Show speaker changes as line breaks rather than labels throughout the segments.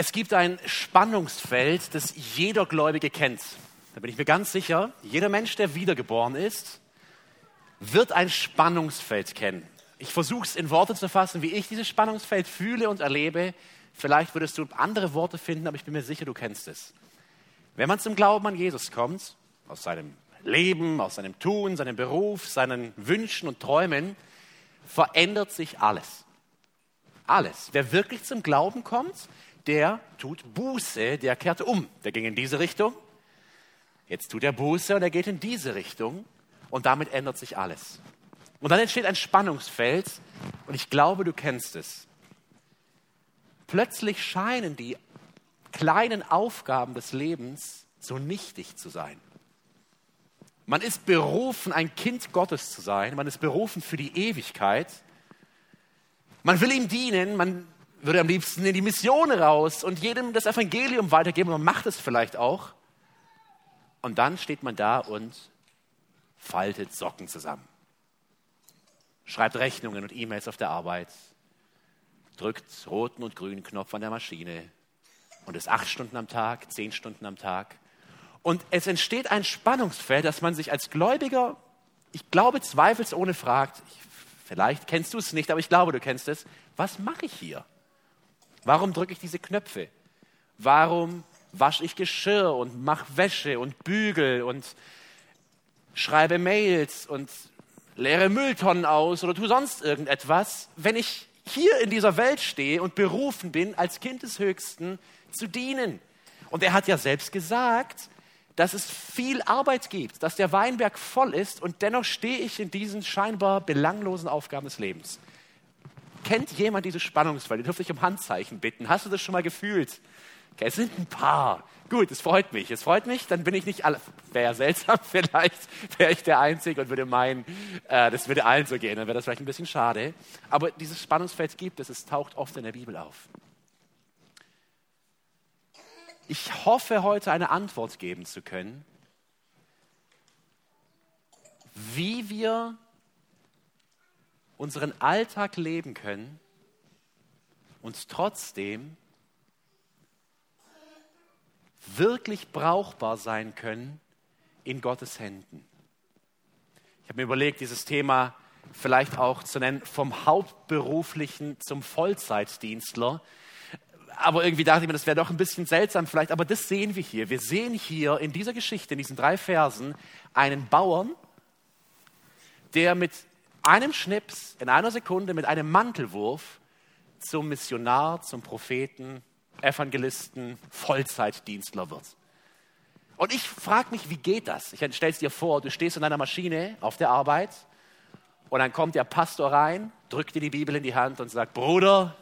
Es gibt ein Spannungsfeld, das jeder Gläubige kennt. Da bin ich mir ganz sicher, jeder Mensch, der wiedergeboren ist, wird ein Spannungsfeld kennen. Ich versuche es in Worte zu fassen, wie ich dieses Spannungsfeld fühle und erlebe. Vielleicht würdest du andere Worte finden, aber ich bin mir sicher, du kennst es. Wenn man zum Glauben an Jesus kommt, aus seinem Leben, aus seinem Tun, seinem Beruf, seinen Wünschen und Träumen, verändert sich alles. Alles. Wer wirklich zum Glauben kommt, der tut Buße, der kehrt um. Der ging in diese Richtung. Jetzt tut er Buße und er geht in diese Richtung. Und damit ändert sich alles. Und dann entsteht ein Spannungsfeld. Und ich glaube, du kennst es. Plötzlich scheinen die kleinen Aufgaben des Lebens so nichtig zu sein. Man ist berufen, ein Kind Gottes zu sein. Man ist berufen für die Ewigkeit. Man will ihm dienen. Man würde am liebsten in die Mission raus und jedem das Evangelium weitergeben. Man macht es vielleicht auch. Und dann steht man da und faltet Socken zusammen. Schreibt Rechnungen und E-Mails auf der Arbeit. Drückt roten und grünen Knopf an der Maschine. Und ist acht Stunden am Tag, zehn Stunden am Tag. Und es entsteht ein Spannungsfeld, dass man sich als Gläubiger, ich glaube, zweifelsohne fragt, ich, vielleicht kennst du es nicht, aber ich glaube, du kennst es, was mache ich hier? Warum drücke ich diese Knöpfe? Warum wasche ich Geschirr und mache Wäsche und bügel und schreibe Mails und leere Mülltonnen aus oder tu sonst irgendetwas, wenn ich hier in dieser Welt stehe und berufen bin, als Kind des Höchsten zu dienen. Und er hat ja selbst gesagt, dass es viel Arbeit gibt, dass der Weinberg voll ist und dennoch stehe ich in diesen scheinbar belanglosen Aufgaben des Lebens. Kennt jemand diese Spannungsfälle? Ich dürfte dich um Handzeichen bitten. Hast du das schon mal gefühlt? Okay, es sind ein paar. Gut, es freut mich. Es freut mich, dann bin ich nicht alle. Wäre ja seltsam, vielleicht wäre ich der Einzige und würde meinen, äh, das würde allen so gehen. Dann wäre das vielleicht ein bisschen schade. Aber dieses Spannungsfeld gibt es. Es taucht oft in der Bibel auf. Ich hoffe, heute eine Antwort geben zu können, wie wir unseren Alltag leben können und trotzdem wirklich brauchbar sein können in Gottes Händen. Ich habe mir überlegt, dieses Thema vielleicht auch zu nennen, vom Hauptberuflichen zum Vollzeitdienstler. Aber irgendwie dachte ich mir, das wäre doch ein bisschen seltsam vielleicht, aber das sehen wir hier. Wir sehen hier in dieser Geschichte, in diesen drei Versen, einen Bauern, der mit einem Schnips, in einer Sekunde, mit einem Mantelwurf zum Missionar, zum Propheten, Evangelisten, Vollzeitdienstler wird. Und ich frage mich, wie geht das? Ich stelle es dir vor, du stehst in einer Maschine auf der Arbeit und dann kommt der Pastor rein, drückt dir die Bibel in die Hand und sagt, Bruder,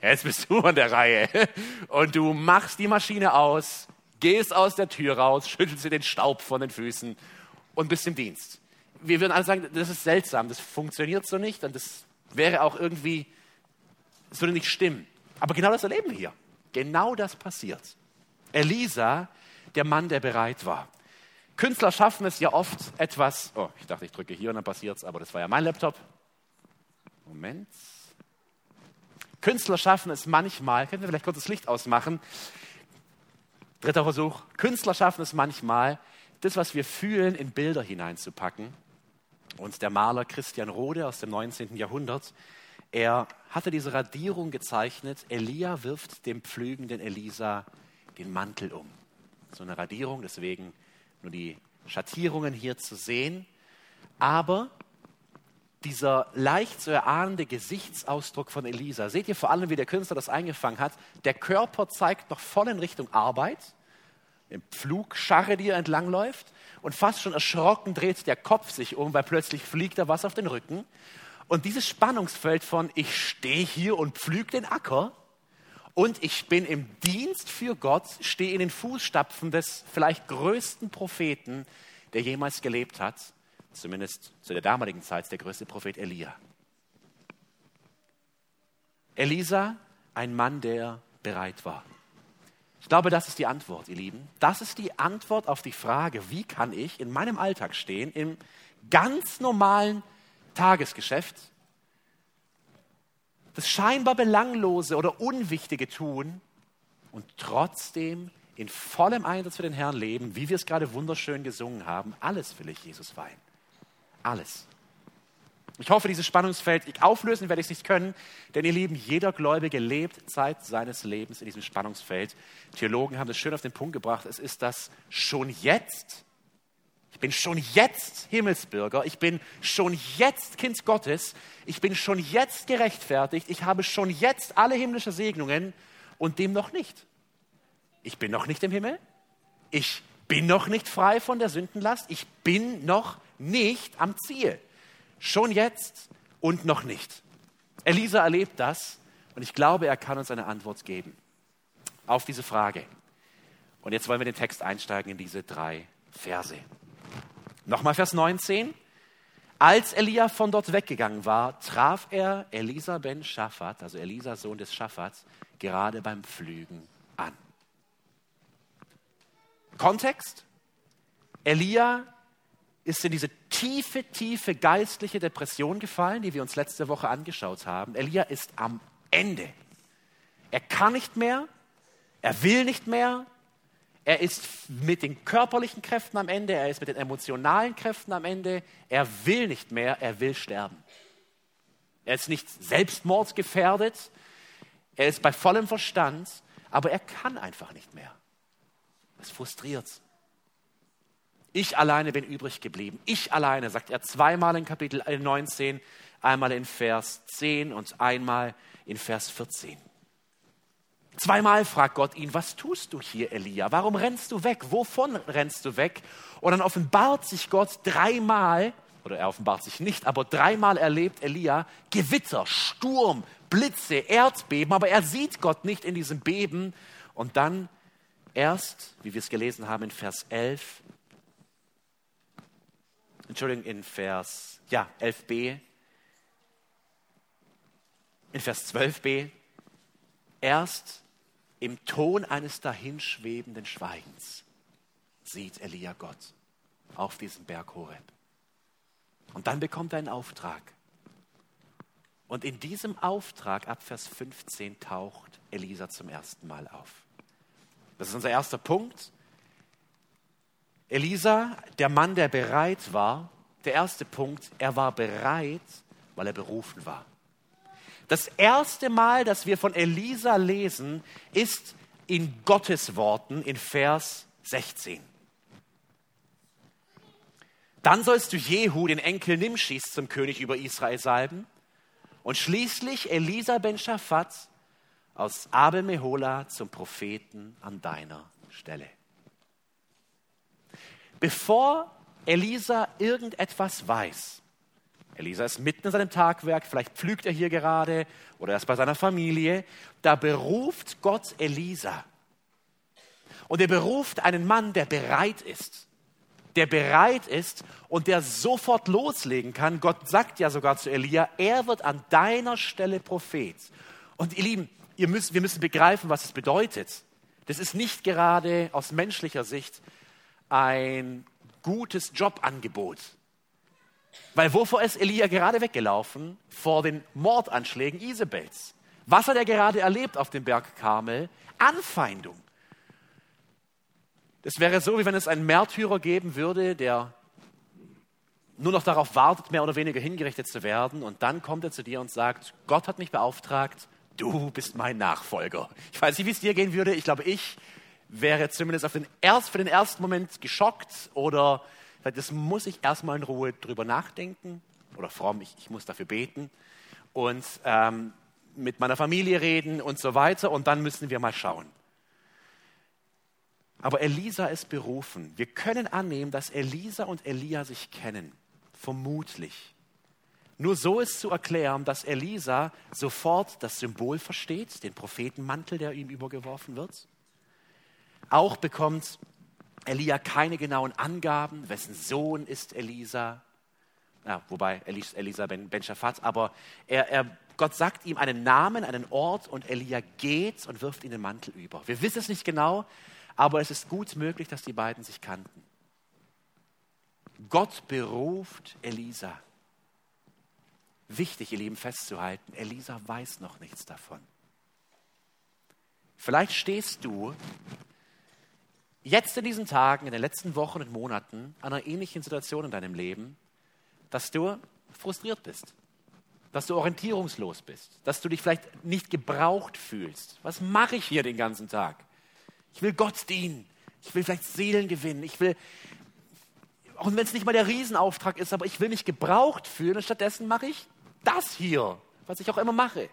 jetzt bist du an der Reihe. Und du machst die Maschine aus, gehst aus der Tür raus, schüttelst dir den Staub von den Füßen und bist im Dienst wir würden alle sagen, das ist seltsam, das funktioniert so nicht und das wäre auch irgendwie, das würde nicht stimmen. Aber genau das erleben wir hier. Genau das passiert. Elisa, der Mann, der bereit war. Künstler schaffen es ja oft etwas, oh, ich dachte, ich drücke hier und dann passiert es, aber das war ja mein Laptop. Moment. Künstler schaffen es manchmal, können wir vielleicht kurz das Licht ausmachen? Dritter Versuch. Künstler schaffen es manchmal, das, was wir fühlen, in Bilder hineinzupacken und der Maler Christian Rode aus dem 19. Jahrhundert, er hatte diese Radierung gezeichnet, Elia wirft dem pflügenden Elisa den Mantel um. So eine Radierung, deswegen nur die Schattierungen hier zu sehen. Aber dieser leicht zu erahnende Gesichtsausdruck von Elisa, seht ihr vor allem, wie der Künstler das eingefangen hat? Der Körper zeigt noch voll in Richtung Arbeit, im Pflugscharre, die er entlangläuft und fast schon erschrocken dreht der Kopf sich um, weil plötzlich fliegt da was auf den Rücken. Und dieses Spannungsfeld von ich stehe hier und pflüge den Acker und ich bin im Dienst für Gott, stehe in den Fußstapfen des vielleicht größten Propheten, der jemals gelebt hat, zumindest zu der damaligen Zeit der größte Prophet Elia. Elisa, ein Mann, der bereit war. Ich glaube, das ist die Antwort, ihr Lieben. Das ist die Antwort auf die Frage, wie kann ich in meinem Alltag stehen, im ganz normalen Tagesgeschäft, das scheinbar belanglose oder unwichtige tun und trotzdem in vollem Einsatz für den Herrn leben, wie wir es gerade wunderschön gesungen haben. Alles will ich Jesus weihen. Alles. Ich hoffe, dieses Spannungsfeld, auflösen werde ich es nicht können, denn ihr Lieben, jeder Gläubige lebt Zeit seines Lebens in diesem Spannungsfeld. Theologen haben das schön auf den Punkt gebracht. Es ist das schon jetzt. Ich bin schon jetzt Himmelsbürger. Ich bin schon jetzt Kind Gottes. Ich bin schon jetzt gerechtfertigt. Ich habe schon jetzt alle himmlische Segnungen und dem noch nicht. Ich bin noch nicht im Himmel. Ich bin noch nicht frei von der Sündenlast. Ich bin noch nicht am Ziel. Schon jetzt und noch nicht. Elisa erlebt das und ich glaube, er kann uns eine Antwort geben auf diese Frage. Und jetzt wollen wir den Text einsteigen in diese drei Verse. Nochmal Vers 19. Als Elia von dort weggegangen war, traf er Elisa ben Shaphat, also Elisa Sohn des Shaphats, gerade beim Pflügen an. Kontext? Elia ist in diese tiefe, tiefe geistliche Depression gefallen, die wir uns letzte Woche angeschaut haben. Elia ist am Ende. Er kann nicht mehr, er will nicht mehr, er ist mit den körperlichen Kräften am Ende, er ist mit den emotionalen Kräften am Ende, er will nicht mehr, er will sterben. Er ist nicht selbstmordsgefährdet, er ist bei vollem Verstand, aber er kann einfach nicht mehr. Das frustriert. Ich alleine bin übrig geblieben. Ich alleine, sagt er zweimal in Kapitel 19, einmal in Vers 10 und einmal in Vers 14. Zweimal fragt Gott ihn, was tust du hier, Elia? Warum rennst du weg? Wovon rennst du weg? Und dann offenbart sich Gott dreimal, oder er offenbart sich nicht, aber dreimal erlebt Elia Gewitter, Sturm, Blitze, Erdbeben, aber er sieht Gott nicht in diesem Beben. Und dann erst, wie wir es gelesen haben in Vers 11, Entschuldigung, in Vers ja, 11b, in Vers 12b, erst im Ton eines dahinschwebenden Schweigens sieht Elia Gott auf diesem Berg Horeb. Und dann bekommt er einen Auftrag. Und in diesem Auftrag ab Vers 15 taucht Elisa zum ersten Mal auf. Das ist unser erster Punkt. Elisa, der Mann, der bereit war, der erste Punkt, er war bereit, weil er berufen war. Das erste Mal, dass wir von Elisa lesen, ist in Gottes Worten in Vers 16. Dann sollst du Jehu, den Enkel Nimschis, zum König über Israel salben und schließlich Elisa ben Shaphat aus Abel Mehola zum Propheten an deiner Stelle. Bevor Elisa irgendetwas weiß, Elisa ist mitten in seinem Tagwerk, vielleicht pflügt er hier gerade oder er ist bei seiner Familie, da beruft Gott Elisa. Und er beruft einen Mann, der bereit ist, der bereit ist und der sofort loslegen kann. Gott sagt ja sogar zu Elia, er wird an deiner Stelle Prophet. Und ihr Lieben, ihr müsst, wir müssen begreifen, was es bedeutet. Das ist nicht gerade aus menschlicher Sicht ein gutes Jobangebot. Weil wovor ist Elia gerade weggelaufen? Vor den Mordanschlägen Isabels. Was hat er gerade erlebt auf dem Berg Karmel? Anfeindung. Das wäre so, wie wenn es einen Märtyrer geben würde, der nur noch darauf wartet, mehr oder weniger hingerichtet zu werden. Und dann kommt er zu dir und sagt, Gott hat mich beauftragt, du bist mein Nachfolger. Ich weiß nicht, wie es dir gehen würde. Ich glaube, ich wäre zumindest auf den erst, für den ersten Moment geschockt oder das muss ich erstmal in Ruhe drüber nachdenken oder fromm, ich, ich muss dafür beten und ähm, mit meiner Familie reden und so weiter und dann müssen wir mal schauen. Aber Elisa ist berufen. Wir können annehmen, dass Elisa und Elia sich kennen. Vermutlich. Nur so ist zu erklären, dass Elisa sofort das Symbol versteht, den Prophetenmantel, der ihm übergeworfen wird. Auch bekommt Elia keine genauen Angaben, wessen Sohn ist Elisa, ja, wobei Elisa ben, ben Shaphat, aber er, er, Gott sagt ihm einen Namen, einen Ort und Elia geht und wirft ihm den Mantel über. Wir wissen es nicht genau, aber es ist gut möglich, dass die beiden sich kannten. Gott beruft Elisa. Wichtig, ihr Lieben, festzuhalten, Elisa weiß noch nichts davon. Vielleicht stehst du jetzt in diesen Tagen, in den letzten Wochen und Monaten an einer ähnlichen Situation in deinem Leben, dass du frustriert bist, dass du orientierungslos bist, dass du dich vielleicht nicht gebraucht fühlst. Was mache ich hier den ganzen Tag? Ich will Gott dienen. Ich will vielleicht Seelen gewinnen. Ich will, auch wenn es nicht mal der Riesenauftrag ist, aber ich will mich gebraucht fühlen und stattdessen mache ich das hier, was ich auch immer mache.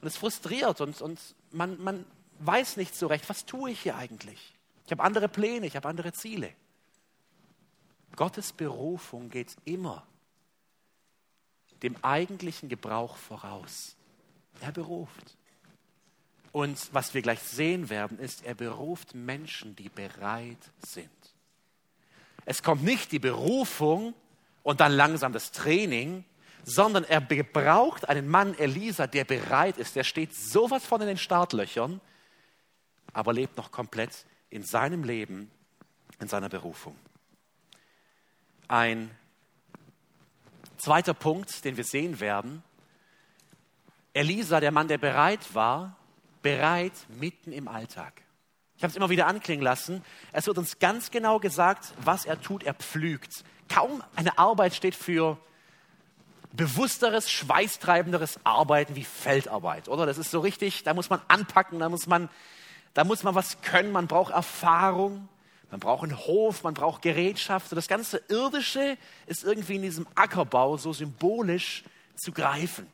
Und es frustriert und, und man, man weiß nicht so recht, was tue ich hier eigentlich? Ich habe andere Pläne, ich habe andere Ziele. Gottes Berufung geht immer dem eigentlichen Gebrauch voraus. Er beruft. Und was wir gleich sehen werden, ist, er beruft Menschen, die bereit sind. Es kommt nicht die Berufung und dann langsam das Training, sondern er gebraucht einen Mann, Elisa, der bereit ist. Der steht sowas von in den Startlöchern, aber lebt noch komplett in seinem Leben, in seiner Berufung. Ein zweiter Punkt, den wir sehen werden. Elisa, der Mann, der bereit war, bereit mitten im Alltag. Ich habe es immer wieder anklingen lassen. Es wird uns ganz genau gesagt, was er tut. Er pflügt. Kaum eine Arbeit steht für bewussteres, schweißtreibenderes Arbeiten wie Feldarbeit, oder? Das ist so richtig, da muss man anpacken, da muss man, da muss man was können, man braucht Erfahrung, man braucht einen Hof, man braucht Gerätschaft. So das ganze Irdische ist irgendwie in diesem Ackerbau so symbolisch zu greifen.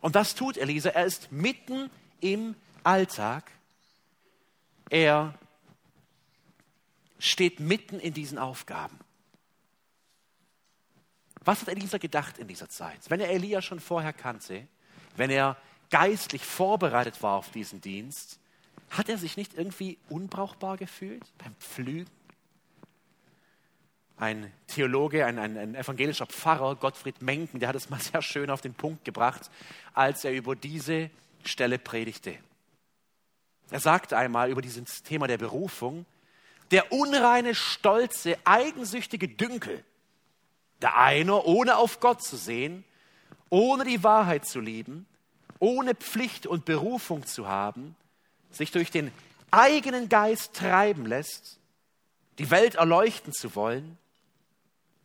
Und das tut Elisa. Er ist mitten im Alltag. Er steht mitten in diesen Aufgaben. Was hat Elisa gedacht in dieser Zeit? Wenn er Elia schon vorher kannte, wenn er geistlich vorbereitet war auf diesen Dienst, hat er sich nicht irgendwie unbrauchbar gefühlt beim Pflügen? Ein Theologe, ein, ein, ein, evangelischer Pfarrer, Gottfried Menken, der hat es mal sehr schön auf den Punkt gebracht, als er über diese Stelle predigte. Er sagte einmal über dieses Thema der Berufung, der unreine, stolze, eigensüchtige Dünkel, der einer, ohne auf Gott zu sehen, ohne die Wahrheit zu lieben, ohne Pflicht und Berufung zu haben, sich durch den eigenen Geist treiben lässt, die Welt erleuchten zu wollen,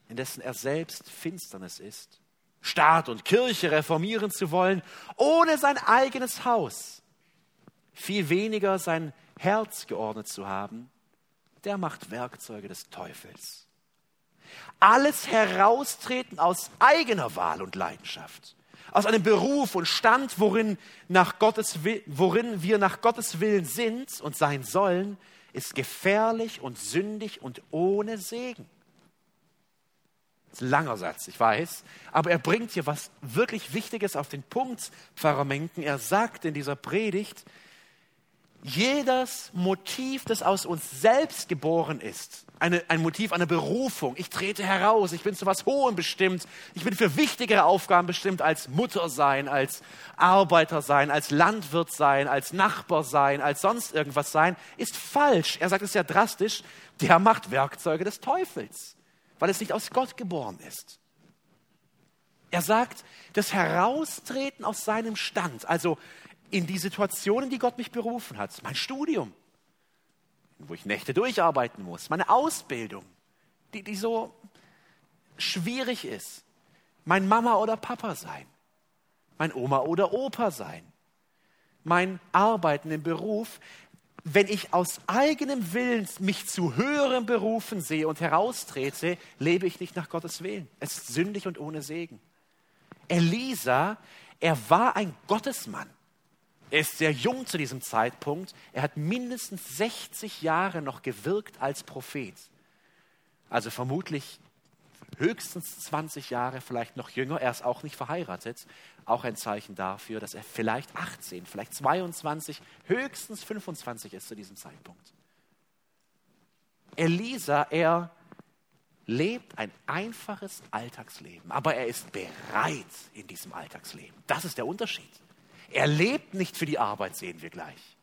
indessen er selbst Finsternis ist, Staat und Kirche reformieren zu wollen, ohne sein eigenes Haus, viel weniger sein Herz geordnet zu haben, der macht Werkzeuge des Teufels. Alles heraustreten aus eigener Wahl und Leidenschaft, aus einem Beruf und Stand, worin, nach Gottes, worin wir nach Gottes Willen sind und sein sollen, ist gefährlich und sündig und ohne Segen. Das ist ein langer Satz, ich weiß, aber er bringt hier was wirklich Wichtiges auf den Punkt, Pfarrer Menken. Er sagt in dieser Predigt, jedes Motiv, das aus uns selbst geboren ist, eine, ein Motiv einer Berufung. Ich trete heraus, ich bin zu was Hohem bestimmt, ich bin für wichtigere Aufgaben bestimmt als Mutter sein, als Arbeiter sein, als Landwirt sein, als Nachbar sein, als sonst irgendwas sein, ist falsch. Er sagt es ja drastisch, der macht Werkzeuge des Teufels, weil es nicht aus Gott geboren ist. Er sagt, das Heraustreten aus seinem Stand, also in die Situationen, die Gott mich berufen hat. Mein Studium, wo ich Nächte durcharbeiten muss. Meine Ausbildung, die, die so schwierig ist. Mein Mama oder Papa sein. Mein Oma oder Opa sein. Mein Arbeiten im Beruf. Wenn ich aus eigenem Willen mich zu höheren Berufen sehe und heraustrete, lebe ich nicht nach Gottes Willen. Es ist sündig und ohne Segen. Elisa, er war ein Gottesmann. Er ist sehr jung zu diesem Zeitpunkt. Er hat mindestens 60 Jahre noch gewirkt als Prophet. Also vermutlich höchstens 20 Jahre, vielleicht noch jünger. Er ist auch nicht verheiratet. Auch ein Zeichen dafür, dass er vielleicht 18, vielleicht 22, höchstens 25 ist zu diesem Zeitpunkt. Elisa, er lebt ein einfaches Alltagsleben, aber er ist bereit in diesem Alltagsleben. Das ist der Unterschied. Er lebt nicht für die Arbeit, sehen wir gleich.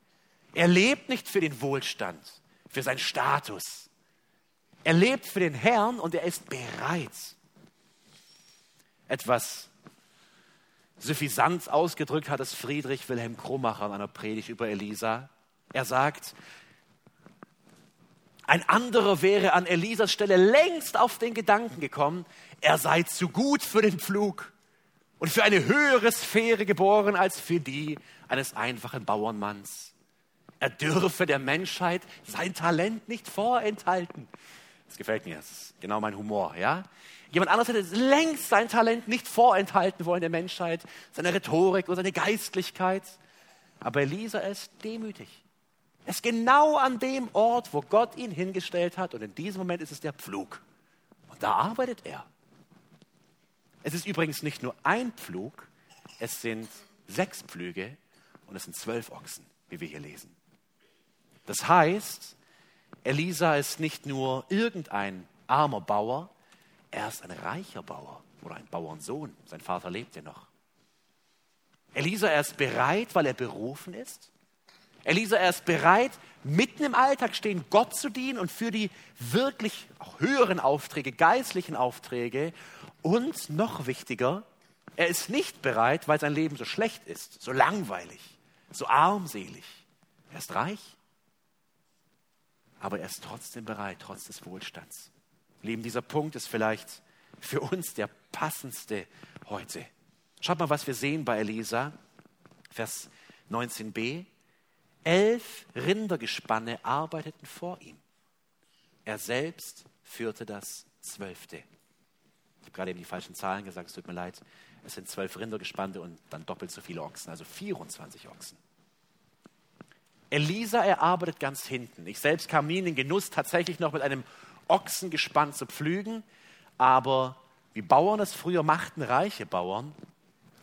Er lebt nicht für den Wohlstand, für seinen Status. Er lebt für den Herrn und er ist bereit. Etwas suffisant ausgedrückt hat es Friedrich Wilhelm Krummacher in einer Predigt über Elisa. Er sagt, ein anderer wäre an Elisas Stelle längst auf den Gedanken gekommen, er sei zu gut für den Pflug und für eine höhere Sphäre geboren als für die eines einfachen Bauernmanns. Er dürfe der Menschheit sein Talent nicht vorenthalten. Das gefällt mir, das ist genau mein Humor, ja? Jemand anderes hätte längst sein Talent nicht vorenthalten wollen der Menschheit, seine Rhetorik und seine Geistlichkeit. Aber Elisa ist demütig. Er ist genau an dem Ort, wo Gott ihn hingestellt hat. Und in diesem Moment ist es der Pflug. Und da arbeitet er. Es ist übrigens nicht nur ein Pflug, es sind sechs Pflüge und es sind zwölf Ochsen, wie wir hier lesen. Das heißt, Elisa ist nicht nur irgendein armer Bauer, er ist ein reicher Bauer oder ein Bauernsohn. Sein Vater lebt ja noch. Elisa, er ist bereit, weil er berufen ist. Elisa, er ist bereit, mitten im Alltag stehen, Gott zu dienen und für die wirklich höheren Aufträge, geistlichen Aufträge. Und noch wichtiger, er ist nicht bereit, weil sein Leben so schlecht ist, so langweilig, so armselig. Er ist reich aber er ist trotzdem bereit, trotz des Wohlstands. Lieben, dieser Punkt ist vielleicht für uns der passendste heute. Schaut mal, was wir sehen bei Elisa, Vers 19b. Elf Rindergespanne arbeiteten vor ihm. Er selbst führte das zwölfte. Ich habe gerade eben die falschen Zahlen gesagt, es tut mir leid. Es sind zwölf Rindergespanne und dann doppelt so viele Ochsen, also 24 Ochsen. Elisa, er arbeitet ganz hinten. Ich selbst kam nie in den Genuss, tatsächlich noch mit einem Ochsengespann zu pflügen. Aber wie Bauern es früher machten, reiche Bauern,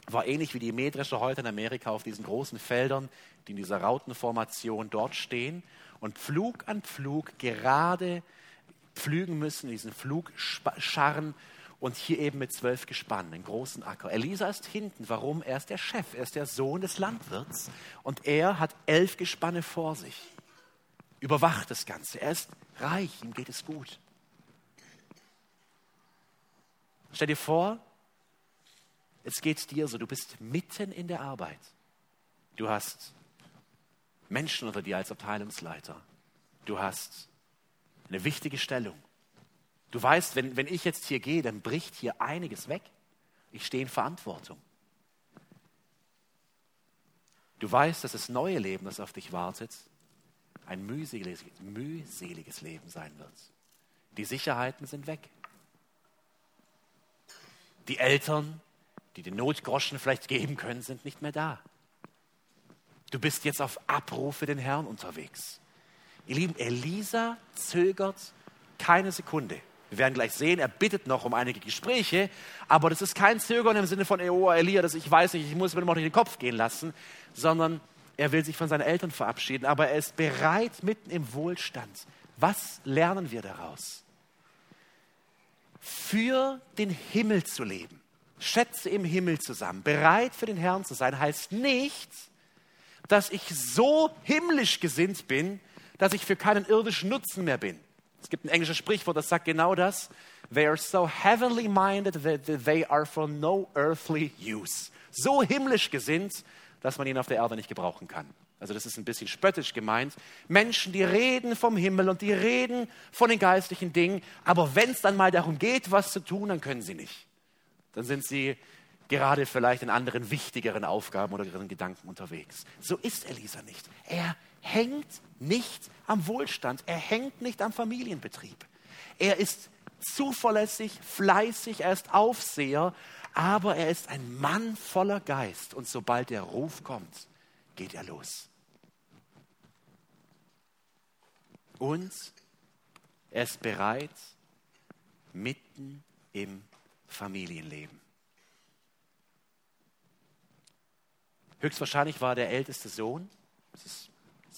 war ähnlich wie die Mähdrescher heute in Amerika auf diesen großen Feldern, die in dieser Rautenformation dort stehen und Pflug an Pflug gerade pflügen müssen, diesen Pflugscharren und hier eben mit zwölf Gespannen, einen großen Acker. Elisa ist hinten. Warum? Er ist der Chef, er ist der Sohn des Landwirts und er hat elf Gespanne vor sich. Überwacht das Ganze. Er ist reich, ihm geht es gut. Stell dir vor, es geht dir so, du bist mitten in der Arbeit. Du hast Menschen unter dir als Abteilungsleiter. Du hast eine wichtige Stellung. Du weißt, wenn, wenn ich jetzt hier gehe, dann bricht hier einiges weg. Ich stehe in Verantwortung. Du weißt, dass das neue Leben, das auf dich wartet, ein mühseliges, mühseliges Leben sein wird. Die Sicherheiten sind weg. Die Eltern, die den Notgroschen vielleicht geben können, sind nicht mehr da. Du bist jetzt auf Abruf für den Herrn unterwegs. Ihr Lieben, Elisa zögert keine Sekunde. Wir werden gleich sehen, er bittet noch um einige Gespräche, aber das ist kein Zögern im Sinne von, oh Elia, das ich weiß nicht, ich muss mir noch nicht den Kopf gehen lassen, sondern er will sich von seinen Eltern verabschieden, aber er ist bereit mitten im Wohlstand. Was lernen wir daraus? Für den Himmel zu leben, Schätze im Himmel zusammen, bereit für den Herrn zu sein, heißt nicht, dass ich so himmlisch gesinnt bin, dass ich für keinen irdischen Nutzen mehr bin. Es gibt ein englisches Sprichwort, das sagt genau das. They are so heavenly minded that they are for no earthly use. So himmlisch gesinnt, dass man ihn auf der Erde nicht gebrauchen kann. Also das ist ein bisschen spöttisch gemeint. Menschen, die reden vom Himmel und die reden von den geistlichen Dingen, aber wenn es dann mal darum geht, was zu tun, dann können sie nicht. Dann sind sie gerade vielleicht in anderen wichtigeren Aufgaben oder ihren Gedanken unterwegs. So ist Elisa nicht. Er hängt nicht am Wohlstand, er hängt nicht am Familienbetrieb. Er ist zuverlässig, fleißig, er ist Aufseher, aber er ist ein Mann voller Geist und sobald der Ruf kommt, geht er los. Und er ist bereit, mitten im Familienleben. Höchstwahrscheinlich war der älteste Sohn, das ist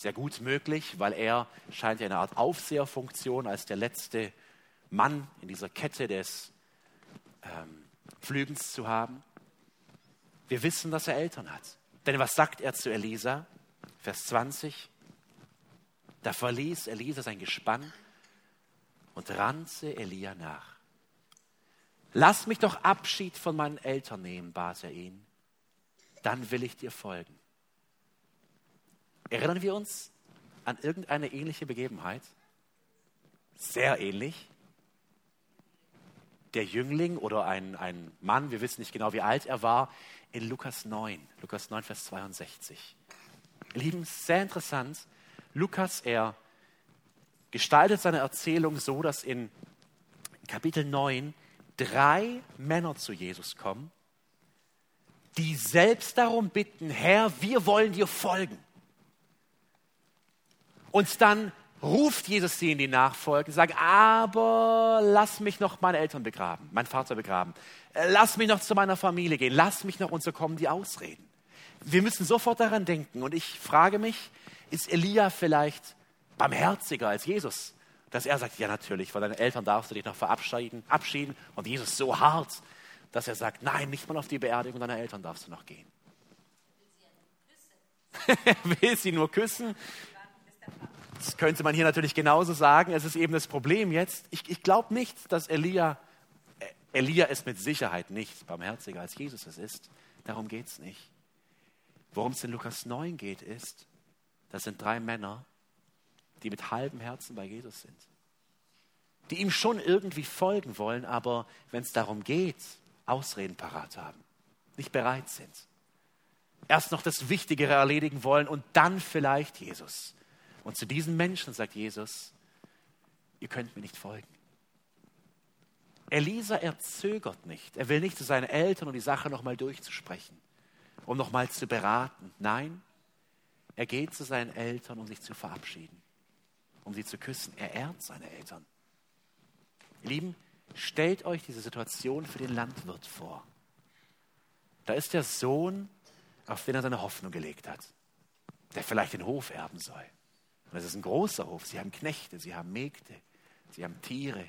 sehr gut möglich, weil er scheint ja eine Art Aufseherfunktion als der letzte Mann in dieser Kette des ähm, Pflügens zu haben. Wir wissen, dass er Eltern hat. Denn was sagt er zu Elisa? Vers 20. Da verließ Elisa sein Gespann und rannte Elia nach. Lass mich doch Abschied von meinen Eltern nehmen, bat er ihn. dann will ich dir folgen. Erinnern wir uns an irgendeine ähnliche Begebenheit? Sehr ähnlich. Der Jüngling oder ein, ein Mann, wir wissen nicht genau, wie alt er war, in Lukas 9, Lukas 9, Vers 62. Lieben, sehr interessant. Lukas, er gestaltet seine Erzählung so, dass in Kapitel 9 drei Männer zu Jesus kommen, die selbst darum bitten, Herr, wir wollen dir folgen. Und dann ruft Jesus sie in die Nachfolge und sagt, aber lass mich noch meine Eltern begraben, mein Vater begraben. Lass mich noch zu meiner Familie gehen. Lass mich noch, und so kommen die Ausreden. Wir müssen sofort daran denken. Und ich frage mich, ist Elia vielleicht barmherziger als Jesus? Dass er sagt, ja natürlich, von deinen Eltern darfst du dich noch verabschieden. Abschieden. Und Jesus so hart, dass er sagt, nein, nicht mal auf die Beerdigung deiner Eltern darfst du noch gehen. Will sie nur küssen? Das könnte man hier natürlich genauso sagen. Es ist eben das Problem jetzt. Ich, ich glaube nicht, dass Elia, äh, Elia ist mit Sicherheit nicht barmherziger als Jesus es ist. Darum geht es nicht. Worum es in Lukas 9 geht, ist, das sind drei Männer, die mit halbem Herzen bei Jesus sind. Die ihm schon irgendwie folgen wollen, aber wenn es darum geht, Ausreden parat haben, nicht bereit sind. Erst noch das Wichtigere erledigen wollen und dann vielleicht Jesus. Und zu diesen Menschen sagt Jesus, ihr könnt mir nicht folgen. Elisa, er zögert nicht. Er will nicht zu seinen Eltern, um die Sache nochmal durchzusprechen, um nochmal zu beraten. Nein, er geht zu seinen Eltern, um sich zu verabschieden, um sie zu küssen. Er ehrt seine Eltern. Ihr Lieben, stellt euch diese Situation für den Landwirt vor. Da ist der Sohn, auf den er seine Hoffnung gelegt hat, der vielleicht den Hof erben soll. Und es ist ein großer Hof. Sie haben Knechte, sie haben Mägde, sie haben Tiere.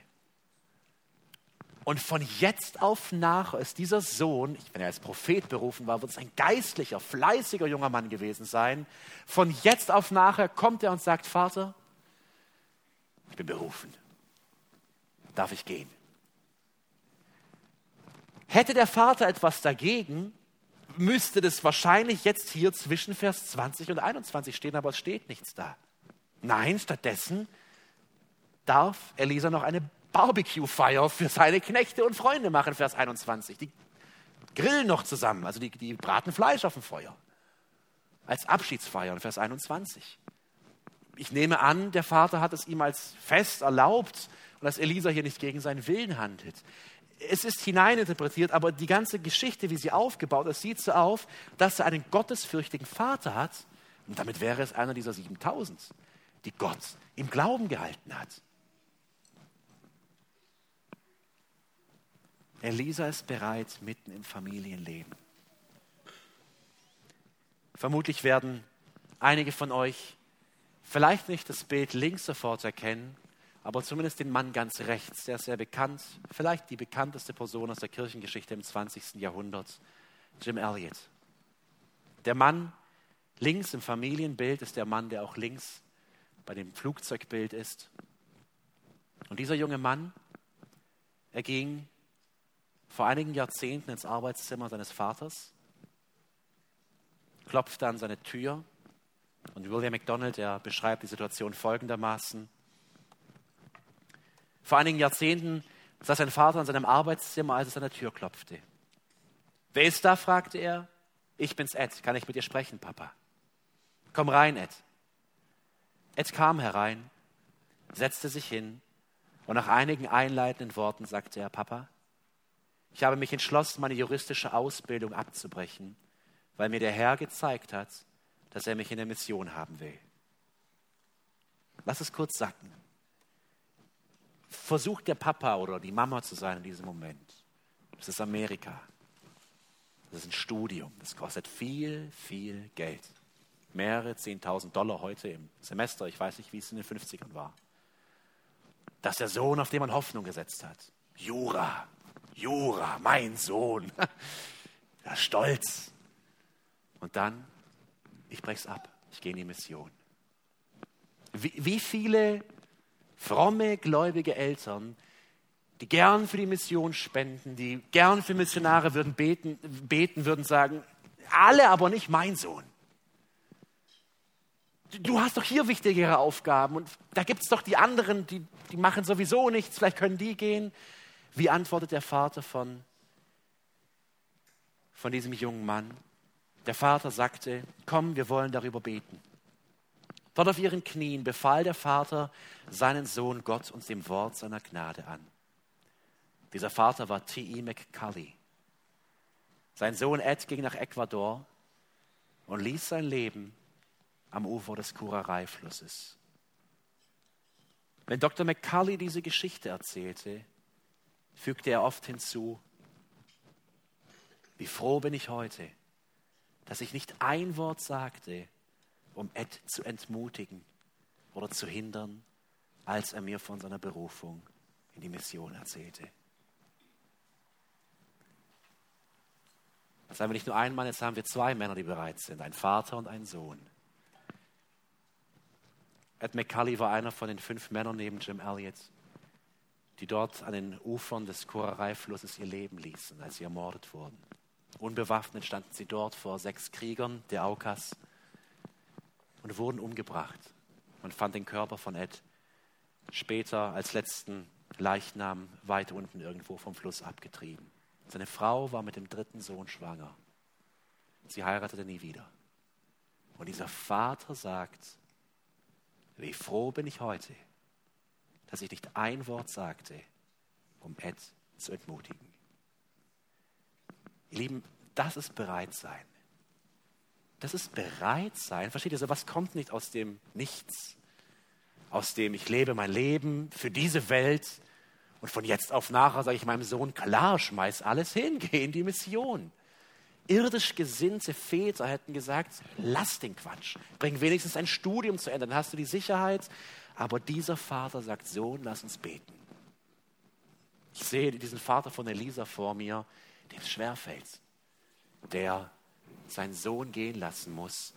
Und von jetzt auf nach ist dieser Sohn, wenn er als Prophet berufen war, wird es ein geistlicher, fleißiger junger Mann gewesen sein. Von jetzt auf nachher kommt er und sagt, Vater, ich bin berufen. Darf ich gehen? Hätte der Vater etwas dagegen, müsste das wahrscheinlich jetzt hier zwischen Vers 20 und 21 stehen, aber es steht nichts da. Nein, stattdessen darf Elisa noch eine Barbecue-Feier für seine Knechte und Freunde machen, Vers 21. Die grillen noch zusammen, also die, die braten Fleisch auf dem Feuer. Als Abschiedsfeier, Vers 21. Ich nehme an, der Vater hat es ihm als Fest erlaubt und dass Elisa hier nicht gegen seinen Willen handelt. Es ist hineininterpretiert, aber die ganze Geschichte, wie sie aufgebaut ist, sieht so auf, dass er einen gottesfürchtigen Vater hat. Und damit wäre es einer dieser 7000 die Gott im Glauben gehalten hat. Elisa ist bereit mitten im Familienleben. Vermutlich werden einige von euch vielleicht nicht das Bild links sofort erkennen, aber zumindest den Mann ganz rechts, der ist sehr bekannt, vielleicht die bekannteste Person aus der Kirchengeschichte im 20. Jahrhundert, Jim Elliot. Der Mann links im Familienbild ist der Mann, der auch links bei dem Flugzeugbild ist. Und dieser junge Mann, er ging vor einigen Jahrzehnten ins Arbeitszimmer seines Vaters, klopfte an seine Tür und William MacDonald, er beschreibt die Situation folgendermaßen. Vor einigen Jahrzehnten saß sein Vater in seinem Arbeitszimmer, als es an der Tür klopfte. Wer ist da? fragte er. Ich bin's Ed. Kann ich mit dir sprechen, Papa? Komm rein, Ed. Ed kam herein, setzte sich hin und nach einigen einleitenden Worten sagte er, Papa, ich habe mich entschlossen, meine juristische Ausbildung abzubrechen, weil mir der Herr gezeigt hat, dass er mich in der Mission haben will. Lass es kurz sacken. Versucht der Papa oder die Mama zu sein in diesem Moment. Das ist Amerika. Das ist ein Studium. Das kostet viel, viel Geld mehrere 10.000 Dollar heute im Semester. Ich weiß nicht, wie es in den 50ern war. Das ist der Sohn, auf den man Hoffnung gesetzt hat. Jura, Jura, mein Sohn. Ja, stolz. Und dann, ich brech's ab. Ich gehe in die Mission. Wie, wie viele fromme, gläubige Eltern, die gern für die Mission spenden, die gern für Missionare würden beten, beten würden sagen, alle, aber nicht mein Sohn. Du hast doch hier wichtigere Aufgaben und da gibt es doch die anderen, die, die machen sowieso nichts, vielleicht können die gehen. Wie antwortet der Vater von, von diesem jungen Mann? Der Vater sagte, komm, wir wollen darüber beten. Dort auf ihren Knien befahl der Vater seinen Sohn Gott und dem Wort seiner Gnade an. Dieser Vater war T.E. McCully. Sein Sohn Ed ging nach Ecuador und ließ sein Leben am Ufer des Kurarai-Flusses. Wenn Dr. McCully diese Geschichte erzählte, fügte er oft hinzu, wie froh bin ich heute, dass ich nicht ein Wort sagte, um Ed zu entmutigen oder zu hindern, als er mir von seiner Berufung in die Mission erzählte. Jetzt haben wir nicht nur einen Mann, jetzt haben wir zwei Männer, die bereit sind, ein Vater und ein Sohn. Ed McCully war einer von den fünf Männern neben Jim Elliot, die dort an den Ufern des Kurerei-Flusses ihr Leben ließen, als sie ermordet wurden. Unbewaffnet standen sie dort vor sechs Kriegern der Aukas und wurden umgebracht. Man fand den Körper von Ed später als letzten Leichnam weit unten irgendwo vom Fluss abgetrieben. Seine Frau war mit dem dritten Sohn schwanger. Sie heiratete nie wieder. Und dieser Vater sagt, wie froh bin ich heute, dass ich nicht ein Wort sagte, um Ed zu entmutigen. Ihr Lieben, das ist Bereitsein. Das ist Bereitsein. Versteht ihr so? Was kommt nicht aus dem Nichts? Aus dem ich lebe mein Leben für diese Welt und von jetzt auf nachher sage ich meinem Sohn, klar, schmeiß alles hin, geh in die Mission. Irdisch gesinnte Väter hätten gesagt, lass den Quatsch, bring wenigstens ein Studium zu Ende, dann hast du die Sicherheit. Aber dieser Vater sagt, Sohn, lass uns beten. Ich sehe diesen Vater von Elisa vor mir, dem es schwerfällt, der seinen Sohn gehen lassen muss,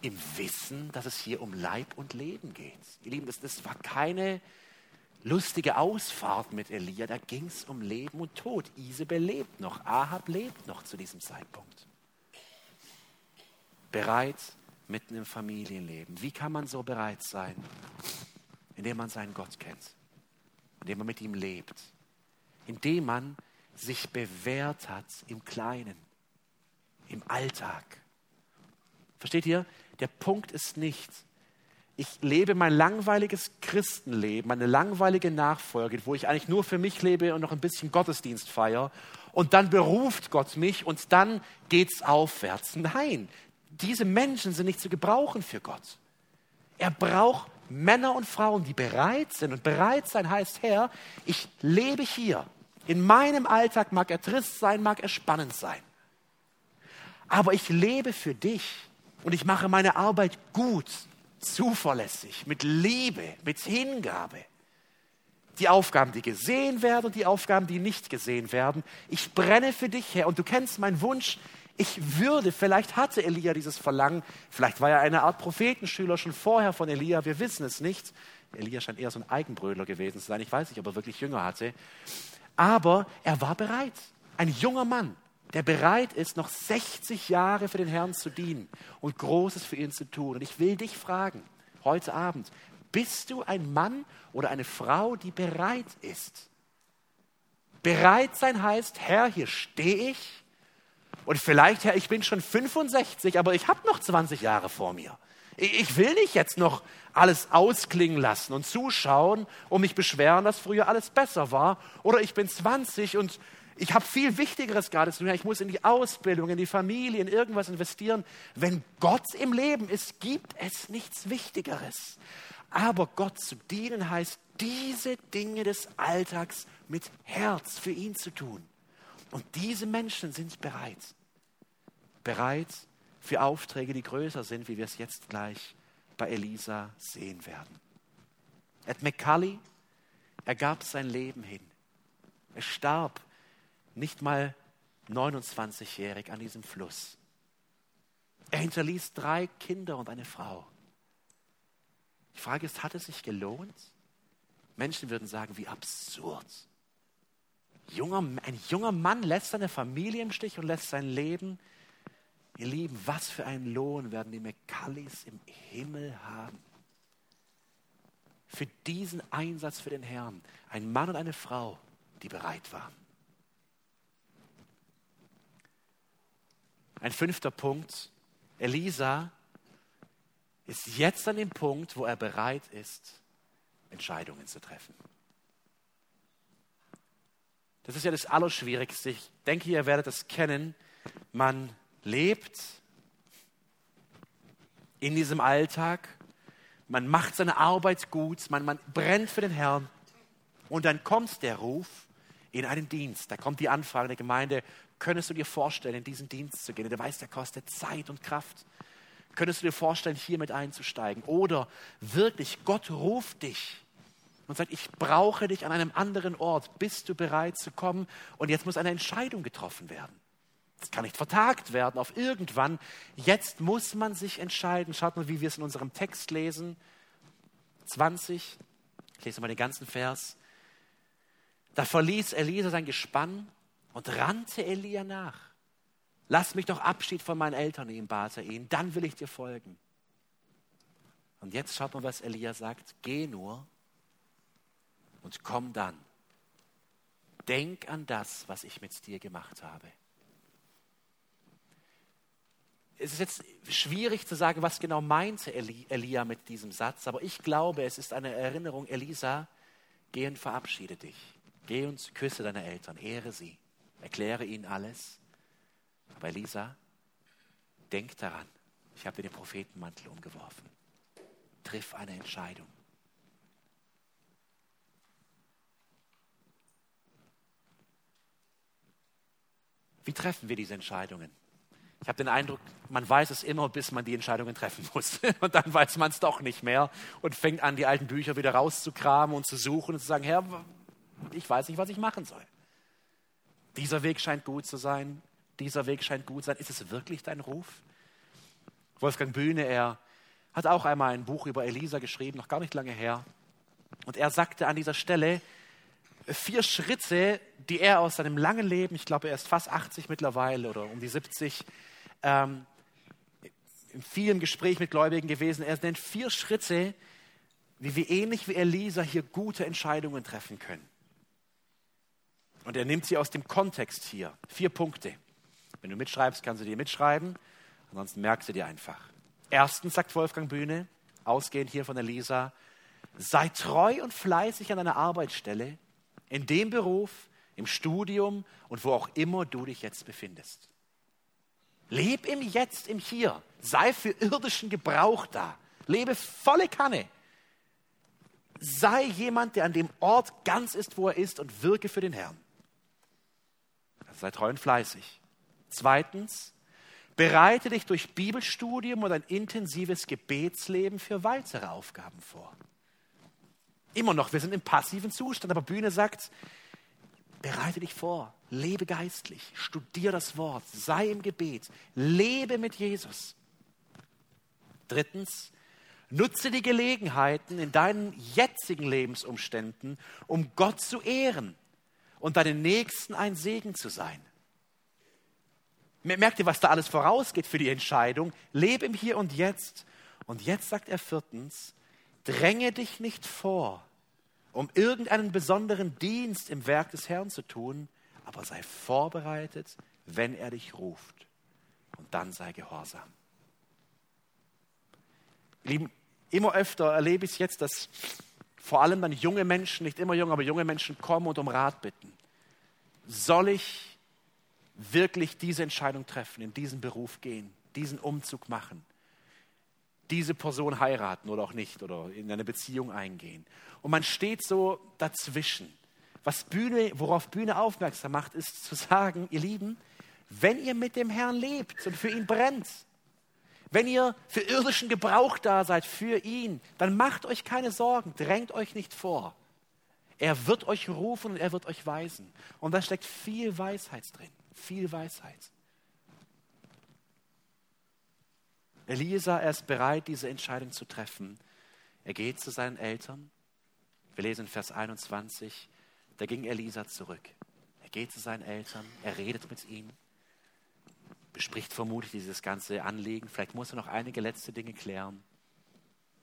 im Wissen, dass es hier um Leib und Leben geht. Ihr Lieben, das, das war keine lustige Ausfahrt mit Elia, da ging es um Leben und Tod. Isabel lebt noch, Ahab lebt noch zu diesem Zeitpunkt. Bereit mitten im Familienleben. Wie kann man so bereit sein? Indem man seinen Gott kennt, indem man mit ihm lebt, indem man sich bewährt hat im Kleinen, im Alltag. Versteht ihr? Der Punkt ist nicht, ich lebe mein langweiliges Christenleben, meine langweilige Nachfolge, wo ich eigentlich nur für mich lebe und noch ein bisschen Gottesdienst feiere. Und dann beruft Gott mich und dann geht's aufwärts. Nein, diese Menschen sind nicht zu gebrauchen für Gott. Er braucht Männer und Frauen, die bereit sind. Und bereit sein heißt, Herr, ich lebe hier. In meinem Alltag mag er trist sein, mag er spannend sein. Aber ich lebe für dich und ich mache meine Arbeit gut zuverlässig, mit Liebe, mit Hingabe. Die Aufgaben, die gesehen werden und die Aufgaben, die nicht gesehen werden. Ich brenne für dich, Herr. Und du kennst meinen Wunsch. Ich würde, vielleicht hatte Elia dieses Verlangen, vielleicht war er eine Art Prophetenschüler schon vorher von Elia, wir wissen es nicht. Elia scheint eher so ein Eigenbrödler gewesen zu sein. Ich weiß nicht, ob er wirklich Jünger hatte. Aber er war bereit. Ein junger Mann, der bereit ist, noch 60 Jahre für den Herrn zu dienen und Großes für ihn zu tun. Und ich will dich fragen, heute Abend, bist du ein Mann oder eine Frau, die bereit ist? Bereit sein heißt, Herr, hier stehe ich. Und vielleicht, Herr, ich bin schon 65, aber ich habe noch 20 Jahre vor mir. Ich will nicht jetzt noch alles ausklingen lassen und zuschauen und mich beschweren, dass früher alles besser war. Oder ich bin 20 und ich habe viel Wichtigeres gerade zu tun. Ich muss in die Ausbildung, in die Familie, in irgendwas investieren. Wenn Gott im Leben ist, gibt es nichts Wichtigeres. Aber Gott zu dienen heißt, diese Dinge des Alltags mit Herz für ihn zu tun. Und diese Menschen sind bereit. Bereit für Aufträge, die größer sind, wie wir es jetzt gleich bei Elisa sehen werden. Ed McCully, er gab sein Leben hin. Er starb nicht mal 29-jährig an diesem Fluss. Er hinterließ drei Kinder und eine Frau. Die Frage ist, hat es sich gelohnt? Menschen würden sagen, wie absurd. Junger, ein junger Mann lässt seine Familie im Stich und lässt sein Leben Ihr Lieben, was für einen Lohn werden die McCullys im Himmel haben? Für diesen Einsatz für den Herrn. Ein Mann und eine Frau, die bereit waren. Ein fünfter Punkt. Elisa ist jetzt an dem Punkt, wo er bereit ist, Entscheidungen zu treffen. Das ist ja das Allerschwierigste. Ich denke, ihr werdet das kennen. Man lebt in diesem Alltag, man macht seine Arbeit gut, man, man brennt für den Herrn und dann kommt der Ruf in einen Dienst. Da kommt die Anfrage der Gemeinde, könntest du dir vorstellen, in diesen Dienst zu gehen? Der weiß, der kostet Zeit und Kraft. Könntest du dir vorstellen, hier mit einzusteigen? Oder wirklich, Gott ruft dich und sagt, ich brauche dich an einem anderen Ort. Bist du bereit zu kommen? Und jetzt muss eine Entscheidung getroffen werden. Es kann nicht vertagt werden auf irgendwann. Jetzt muss man sich entscheiden. Schaut mal, wie wir es in unserem Text lesen. 20, ich lese mal den ganzen Vers. Da verließ Elisa sein Gespann und rannte Elia nach. Lass mich doch Abschied von meinen Eltern nehmen, bat er ihn, dann will ich dir folgen. Und jetzt schaut mal, was Elia sagt. Geh nur und komm dann. Denk an das, was ich mit dir gemacht habe es ist jetzt schwierig zu sagen, was genau meinte Elia mit diesem Satz, aber ich glaube, es ist eine Erinnerung, Elisa, geh und verabschiede dich. Geh und küsse deine Eltern, ehre sie, erkläre ihnen alles. Aber Elisa, denk daran, ich habe dir den Prophetenmantel umgeworfen. Triff eine Entscheidung. Wie treffen wir diese Entscheidungen? Ich habe den Eindruck, man weiß es immer, bis man die Entscheidungen treffen muss. Und dann weiß man es doch nicht mehr und fängt an, die alten Bücher wieder rauszukramen und zu suchen und zu sagen, Herr, ich weiß nicht, was ich machen soll. Dieser Weg scheint gut zu sein, dieser Weg scheint gut zu sein. Ist es wirklich dein Ruf? Wolfgang Bühne, er hat auch einmal ein Buch über Elisa geschrieben, noch gar nicht lange her. Und er sagte an dieser Stelle, vier Schritte, die er aus seinem langen Leben, ich glaube, er ist fast 80 mittlerweile oder um die 70, ähm, in vielen Gesprächen mit Gläubigen gewesen. Er nennt vier Schritte, wie wir ähnlich wie Elisa hier gute Entscheidungen treffen können. Und er nimmt sie aus dem Kontext hier. Vier Punkte. Wenn du mitschreibst, kannst du dir mitschreiben. Ansonsten merkst du dir einfach. Erstens sagt Wolfgang Bühne, ausgehend hier von Elisa, sei treu und fleißig an deiner Arbeitsstelle, in dem Beruf, im Studium und wo auch immer du dich jetzt befindest. Leb im Jetzt, im Hier. Sei für irdischen Gebrauch da. Lebe volle Kanne. Sei jemand, der an dem Ort ganz ist, wo er ist und wirke für den Herrn. Sei treu und fleißig. Zweitens, bereite dich durch Bibelstudium und ein intensives Gebetsleben für weitere Aufgaben vor. Immer noch, wir sind im passiven Zustand, aber Bühne sagt, bereite dich vor, lebe geistlich, studiere das Wort, sei im Gebet, lebe mit Jesus. Drittens, nutze die Gelegenheiten in deinen jetzigen Lebensumständen, um Gott zu ehren und deinen Nächsten ein Segen zu sein. Merkt ihr, was da alles vorausgeht für die Entscheidung? Lebe im Hier und Jetzt. Und jetzt sagt er viertens, dränge dich nicht vor, um irgendeinen besonderen Dienst im Werk des Herrn zu tun, aber sei vorbereitet, wenn er dich ruft. Und dann sei gehorsam. Lieben, immer öfter erlebe ich es jetzt, dass vor allem dann junge Menschen, nicht immer jung, aber junge Menschen kommen und um Rat bitten. Soll ich wirklich diese Entscheidung treffen, in diesen Beruf gehen, diesen Umzug machen? diese Person heiraten oder auch nicht oder in eine Beziehung eingehen. Und man steht so dazwischen. Was Bühne, worauf Bühne aufmerksam macht, ist zu sagen, ihr Lieben, wenn ihr mit dem Herrn lebt und für ihn brennt, wenn ihr für irdischen Gebrauch da seid, für ihn, dann macht euch keine Sorgen, drängt euch nicht vor. Er wird euch rufen und er wird euch weisen. Und da steckt viel Weisheit drin, viel Weisheit. Elisa, er ist bereit, diese Entscheidung zu treffen. Er geht zu seinen Eltern. Wir lesen Vers 21, da ging Elisa zurück. Er geht zu seinen Eltern, er redet mit ihnen, bespricht vermutlich dieses ganze Anliegen. Vielleicht muss er noch einige letzte Dinge klären.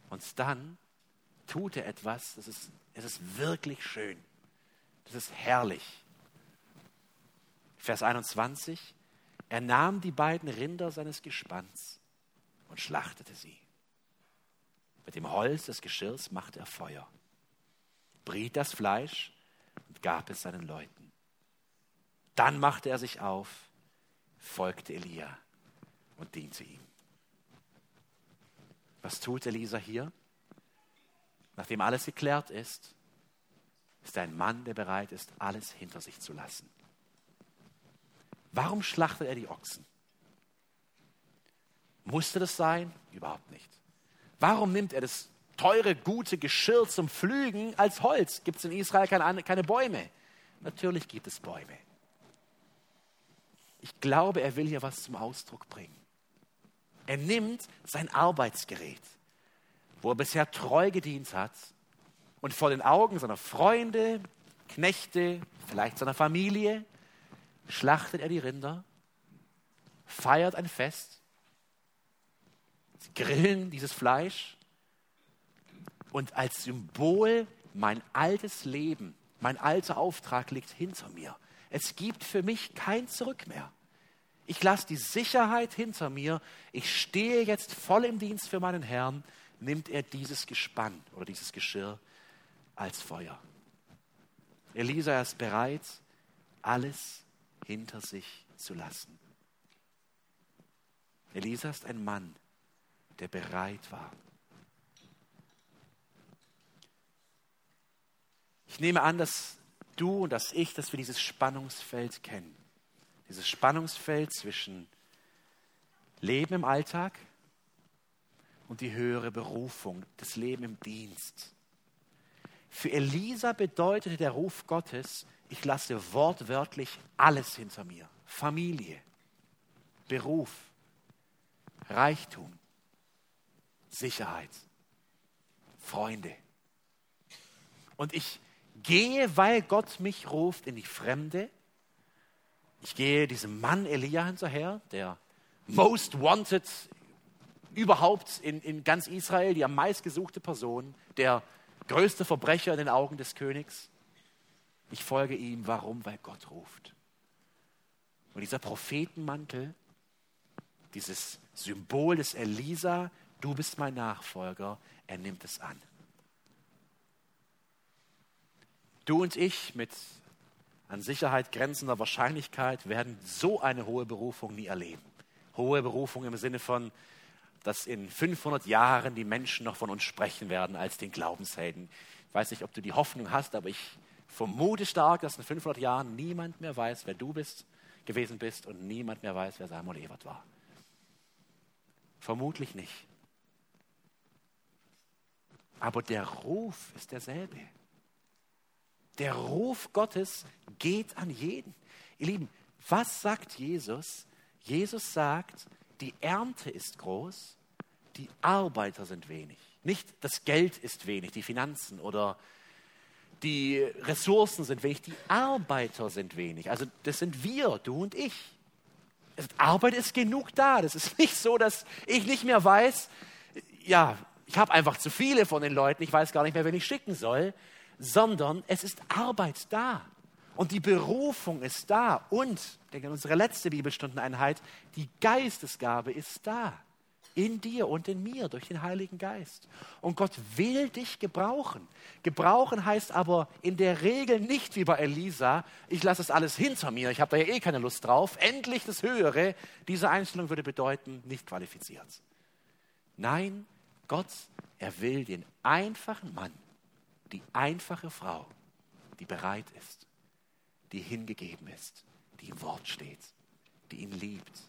Und dann tut er etwas, das ist, es ist wirklich schön. Das ist herrlich. Vers 21. Er nahm die beiden Rinder seines Gespanns und schlachtete sie. Mit dem Holz des Geschirrs machte er Feuer, briet das Fleisch und gab es seinen Leuten. Dann machte er sich auf, folgte Elia und diente ihm. Was tut Elisa hier? Nachdem alles geklärt ist, ist ein Mann, der bereit ist, alles hinter sich zu lassen. Warum schlachtet er die Ochsen? Musste das sein? Überhaupt nicht. Warum nimmt er das teure, gute Geschirr zum Pflügen als Holz? Gibt es in Israel keine, keine Bäume? Natürlich gibt es Bäume. Ich glaube, er will hier was zum Ausdruck bringen. Er nimmt sein Arbeitsgerät, wo er bisher treu gedient hat, und vor den Augen seiner Freunde, Knechte, vielleicht seiner Familie, schlachtet er die Rinder, feiert ein Fest, sie grillen dieses Fleisch und als Symbol mein altes Leben, mein alter Auftrag liegt hinter mir. Es gibt für mich kein Zurück mehr. Ich lasse die Sicherheit hinter mir. Ich stehe jetzt voll im Dienst für meinen Herrn. Nimmt er dieses Gespann oder dieses Geschirr als Feuer. Elisa ist bereit, alles hinter sich zu lassen. Elisa ist ein Mann, der bereit war. Ich nehme an, dass du und dass ich, dass wir dieses Spannungsfeld kennen. Dieses Spannungsfeld zwischen Leben im Alltag und die höhere Berufung, das Leben im Dienst. Für Elisa bedeutete der Ruf Gottes, ich lasse wortwörtlich alles hinter mir. Familie, Beruf, Reichtum, Sicherheit, Freunde. Und ich gehe, weil Gott mich ruft, in die Fremde. Ich gehe diesem Mann Elia hinterher, der most wanted überhaupt in, in ganz Israel, die am meistgesuchte Person, der größte Verbrecher in den Augen des Königs. Ich folge ihm. Warum? Weil Gott ruft. Und dieser Prophetenmantel, dieses Symbol des Elisa, du bist mein Nachfolger, er nimmt es an. Du und ich mit an Sicherheit grenzender Wahrscheinlichkeit werden so eine hohe Berufung nie erleben. Hohe Berufung im Sinne von, dass in 500 Jahren die Menschen noch von uns sprechen werden als den Glaubenshelden. Ich weiß nicht, ob du die Hoffnung hast, aber ich vermute stark, dass in 500 Jahren niemand mehr weiß, wer du bist, gewesen bist und niemand mehr weiß, wer Samuel Ebert war. Vermutlich nicht. Aber der Ruf ist derselbe. Der Ruf Gottes geht an jeden. Ihr Lieben, was sagt Jesus? Jesus sagt, die Ernte ist groß, die Arbeiter sind wenig. Nicht das Geld ist wenig, die Finanzen oder die Ressourcen sind wenig, die Arbeiter sind wenig. Also das sind wir, du und ich. Arbeit ist genug da. Das ist nicht so, dass ich nicht mehr weiß, ja, ich habe einfach zu viele von den Leuten, ich weiß gar nicht mehr, wen ich schicken soll, sondern es ist Arbeit da. Und die Berufung ist da. Und, denke an unsere letzte Bibelstundeneinheit, die Geistesgabe ist da. In dir und in mir durch den Heiligen Geist. Und Gott will dich gebrauchen. Gebrauchen heißt aber in der Regel nicht wie bei Elisa, ich lasse es alles hinter mir, ich habe da ja eh keine Lust drauf. Endlich das Höhere. Diese Einstellung würde bedeuten, nicht qualifiziert. Nein, Gott, er will den einfachen Mann, die einfache Frau, die bereit ist, die hingegeben ist, die im Wort steht, die ihn liebt,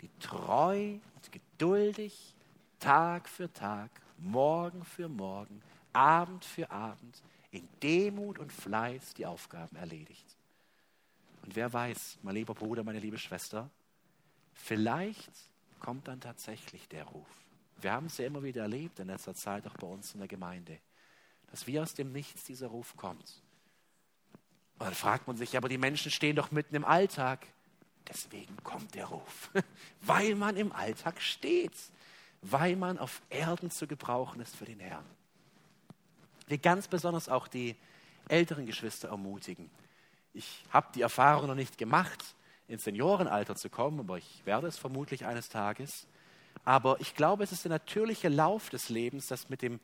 die treu und geduldig Tag für Tag, Morgen für Morgen, Abend für Abend in Demut und Fleiß die Aufgaben erledigt. Und wer weiß, mein lieber Bruder, meine liebe Schwester, vielleicht kommt dann tatsächlich der Ruf. Wir haben es ja immer wieder erlebt in letzter Zeit, auch bei uns in der Gemeinde, dass wie aus dem Nichts dieser Ruf kommt. Und dann fragt man sich, aber die Menschen stehen doch mitten im Alltag. deswegen kommt der Ruf, weil man im Alltag steht, weil man auf Erden zu gebrauchen ist für den Herrn. Wir ganz besonders auch die älteren Geschwister ermutigen. Ich habe die Erfahrung noch nicht gemacht, ins Seniorenalter zu kommen, aber ich werde es vermutlich eines Tages. Aber ich glaube, es ist der natürliche Lauf des Lebens, dass mit dem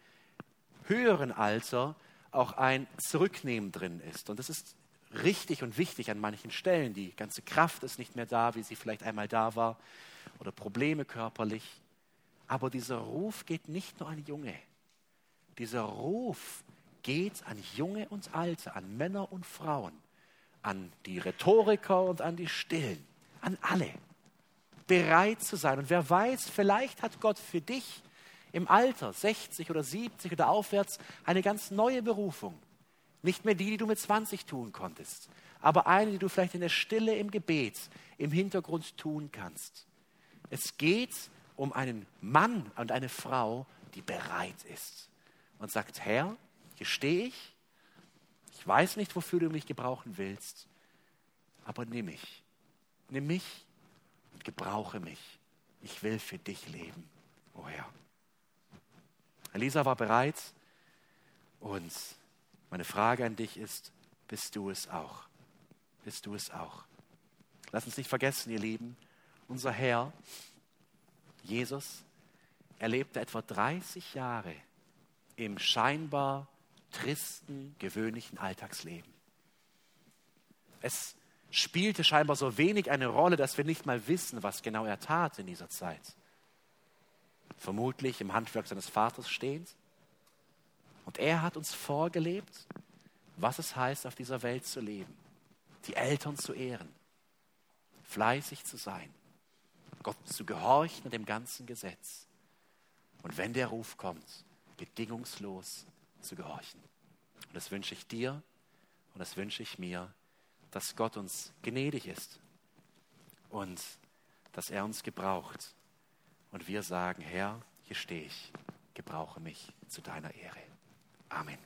höheren Alter auch ein Zurücknehmen drin ist. Und das ist richtig und wichtig an manchen Stellen. Die ganze Kraft ist nicht mehr da, wie sie vielleicht einmal da war, oder Probleme körperlich. Aber dieser Ruf geht nicht nur an Junge. Dieser Ruf geht an Junge und Alte, an Männer und Frauen, an die Rhetoriker und an die Stillen, an alle. Bereit zu sein. Und wer weiß, vielleicht hat Gott für dich im Alter, 60 oder 70 oder aufwärts, eine ganz neue Berufung. Nicht mehr die, die du mit 20 tun konntest, aber eine, die du vielleicht in der Stille im Gebet, im Hintergrund tun kannst. Es geht um einen Mann und eine Frau, die bereit ist und sagt, Herr, hier stehe ich, ich weiß nicht, wofür du mich gebrauchen willst, aber nimm mich, nimm mich und gebrauche mich. Ich will für dich leben, o oh Herr. Elisa war bereit und meine Frage an dich ist, bist du es auch? Bist du es auch? Lass uns nicht vergessen, ihr Lieben, unser Herr, Jesus, erlebte etwa 30 Jahre im scheinbar tristen, gewöhnlichen Alltagsleben. Es spielte scheinbar so wenig eine Rolle, dass wir nicht mal wissen, was genau er tat in dieser Zeit vermutlich im Handwerk seines Vaters stehend. Und er hat uns vorgelebt, was es heißt, auf dieser Welt zu leben, die Eltern zu ehren, fleißig zu sein, Gott zu gehorchen und dem ganzen Gesetz. Und wenn der Ruf kommt, bedingungslos zu gehorchen. Und das wünsche ich dir und das wünsche ich mir, dass Gott uns gnädig ist und dass er uns gebraucht und wir sagen, Herr, hier stehe ich, gebrauche mich zu deiner Ehre. Amen.